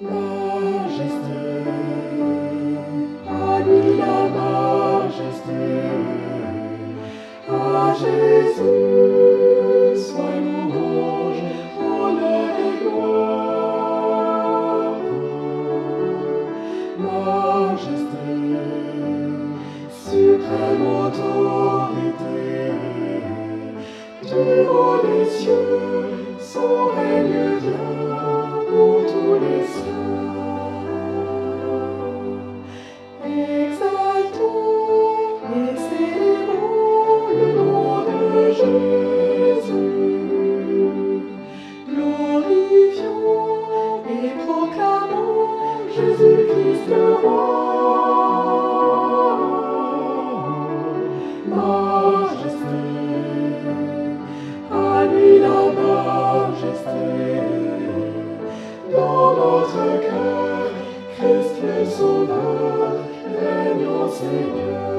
Majesté, admis la majesté, à Jésus, sois l'orange pour l'œil et. Majesté, suprême autorité, du haut des cieux. Jésus-Christ roi. Majesté, à lui la majesté. Dans notre cœur, Christ le Sauveur règne Seigneur.